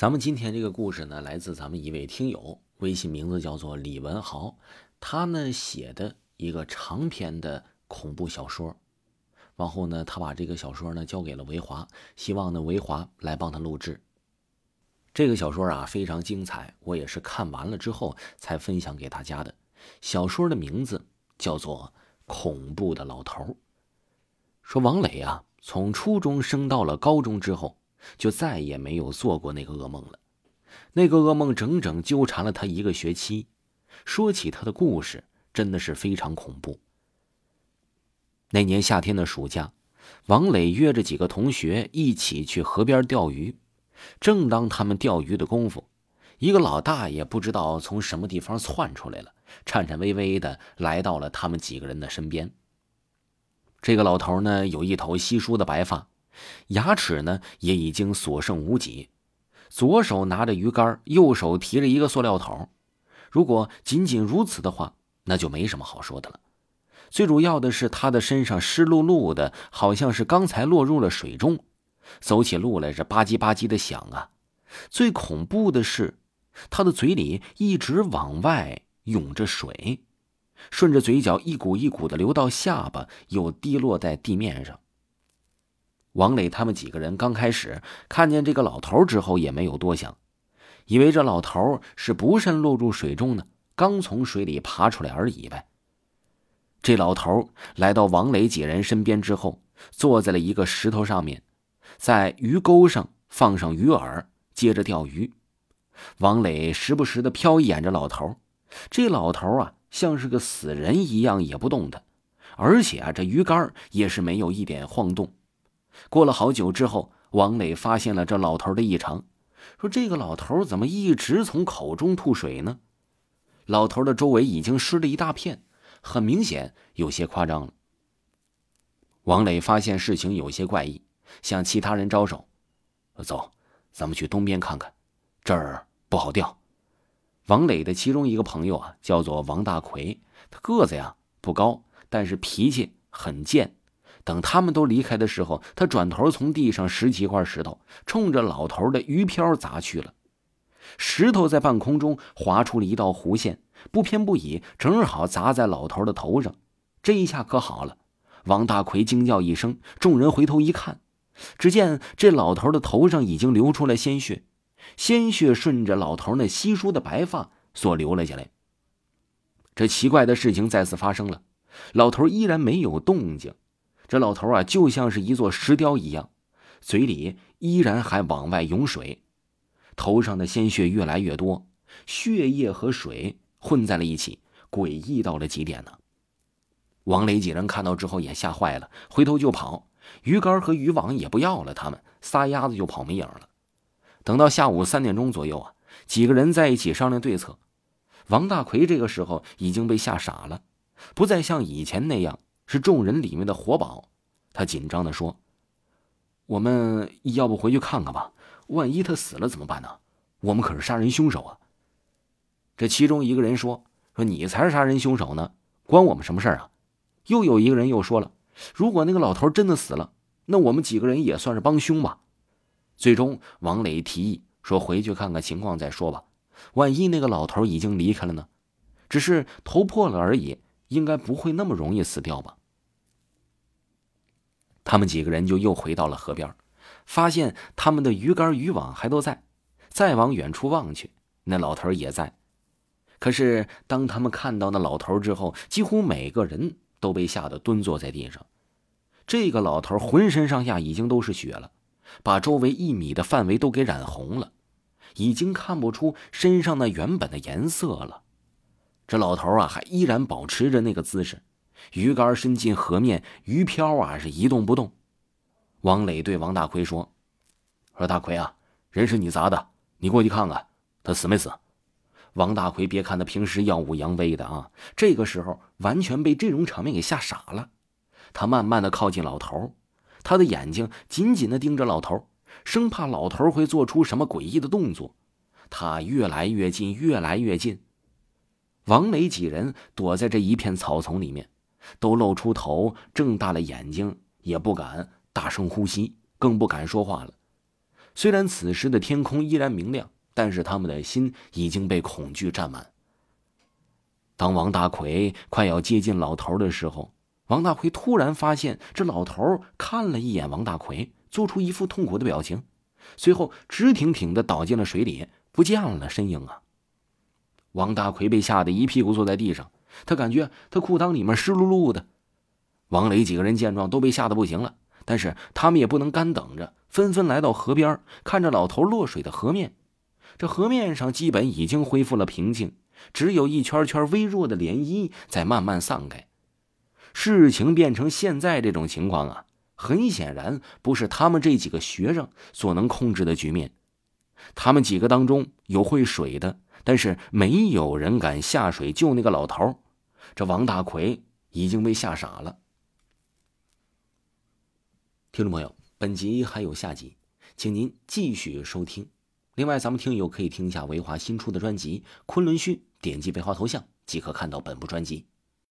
咱们今天这个故事呢，来自咱们一位听友，微信名字叫做李文豪，他呢写的一个长篇的恐怖小说。往后呢，他把这个小说呢交给了维华，希望呢维华来帮他录制。这个小说啊非常精彩，我也是看完了之后才分享给大家的。小说的名字叫做《恐怖的老头》。说王磊啊，从初中升到了高中之后。就再也没有做过那个噩梦了。那个噩梦整整纠缠了他一个学期。说起他的故事，真的是非常恐怖。那年夏天的暑假，王磊约着几个同学一起去河边钓鱼。正当他们钓鱼的功夫，一个老大爷不知道从什么地方窜出来了，颤颤巍巍的来到了他们几个人的身边。这个老头呢，有一头稀疏的白发。牙齿呢也已经所剩无几，左手拿着鱼竿，右手提着一个塑料桶。如果仅仅如此的话，那就没什么好说的了。最主要的是，他的身上湿漉漉的，好像是刚才落入了水中，走起路来是吧唧吧唧的响啊。最恐怖的是，他的嘴里一直往外涌着水，顺着嘴角一股一股的流到下巴，又滴落在地面上。王磊他们几个人刚开始看见这个老头之后，也没有多想，以为这老头是不慎落入水中呢，刚从水里爬出来而已呗。这老头来到王磊几人身边之后，坐在了一个石头上面，在鱼钩上放上鱼饵，接着钓鱼。王磊时不时的瞟一眼这老头，这老头啊，像是个死人一样也不动的，而且啊，这鱼竿也是没有一点晃动。过了好久之后，王磊发现了这老头的异常，说：“这个老头怎么一直从口中吐水呢？”老头的周围已经湿了一大片，很明显有些夸张了。王磊发现事情有些怪异，向其他人招手：“走，咱们去东边看看，这儿不好钓。”王磊的其中一个朋友啊，叫做王大奎，他个子呀不高，但是脾气很贱。等他们都离开的时候，他转头从地上拾起一块石头，冲着老头的鱼漂砸去了。石头在半空中划出了一道弧线，不偏不倚，正好砸在老头的头上。这一下可好了，王大奎惊叫一声，众人回头一看，只见这老头的头上已经流出了鲜血，鲜血顺着老头那稀疏的白发所流了下来。这奇怪的事情再次发生了，老头依然没有动静。这老头啊，就像是一座石雕一样，嘴里依然还往外涌水，头上的鲜血越来越多，血液和水混在了一起，诡异到了极点呢。王磊几人看到之后也吓坏了，回头就跑，鱼竿和渔网也不要了，他们撒丫子就跑没影了。等到下午三点钟左右啊，几个人在一起商量对策。王大奎这个时候已经被吓傻了，不再像以前那样。是众人里面的活宝，他紧张的说：“我们要不回去看看吧？万一他死了怎么办呢？我们可是杀人凶手啊！”这其中一个人说：“说你才是杀人凶手呢，关我们什么事儿啊？”又有一个人又说了：“如果那个老头真的死了，那我们几个人也算是帮凶吧。”最终，王磊提议说：“回去看看情况再说吧。万一那个老头已经离开了呢？只是头破了而已，应该不会那么容易死掉吧？”他们几个人就又回到了河边，发现他们的鱼竿、渔网还都在。再往远处望去，那老头也在。可是当他们看到那老头之后，几乎每个人都被吓得蹲坐在地上。这个老头浑身上下已经都是血了，把周围一米的范围都给染红了，已经看不出身上那原本的颜色了。这老头啊，还依然保持着那个姿势。鱼竿伸进河面，鱼漂啊是一动不动。王磊对王大奎说：“说大奎啊，人是你砸的，你过去看看，他死没死？”王大奎别看他平时耀武扬威的啊，这个时候完全被这种场面给吓傻了。他慢慢的靠近老头，他的眼睛紧紧的盯着老头，生怕老头会做出什么诡异的动作。他越来越近，越来越近。王磊几人躲在这一片草丛里面。都露出头，睁大了眼睛，也不敢大声呼吸，更不敢说话了。虽然此时的天空依然明亮，但是他们的心已经被恐惧占满。当王大奎快要接近老头的时候，王大奎突然发现这老头看了一眼王大奎，做出一副痛苦的表情，随后直挺挺的倒进了水里，不见了身影啊！王大奎被吓得一屁股坐在地上，他感觉他裤裆里面湿漉漉的。王磊几个人见状都被吓得不行了，但是他们也不能干等着，纷纷来到河边，看着老头落水的河面。这河面上基本已经恢复了平静，只有一圈圈微弱的涟漪在慢慢散开。事情变成现在这种情况啊，很显然不是他们这几个学生所能控制的局面。他们几个当中有会水的，但是没有人敢下水救那个老头。这王大奎已经被吓傻了。听众朋友，本集还有下集，请您继续收听。另外，咱们听友可以听一下维华新出的专辑《昆仑虚》，点击维华头像即可看到本部专辑。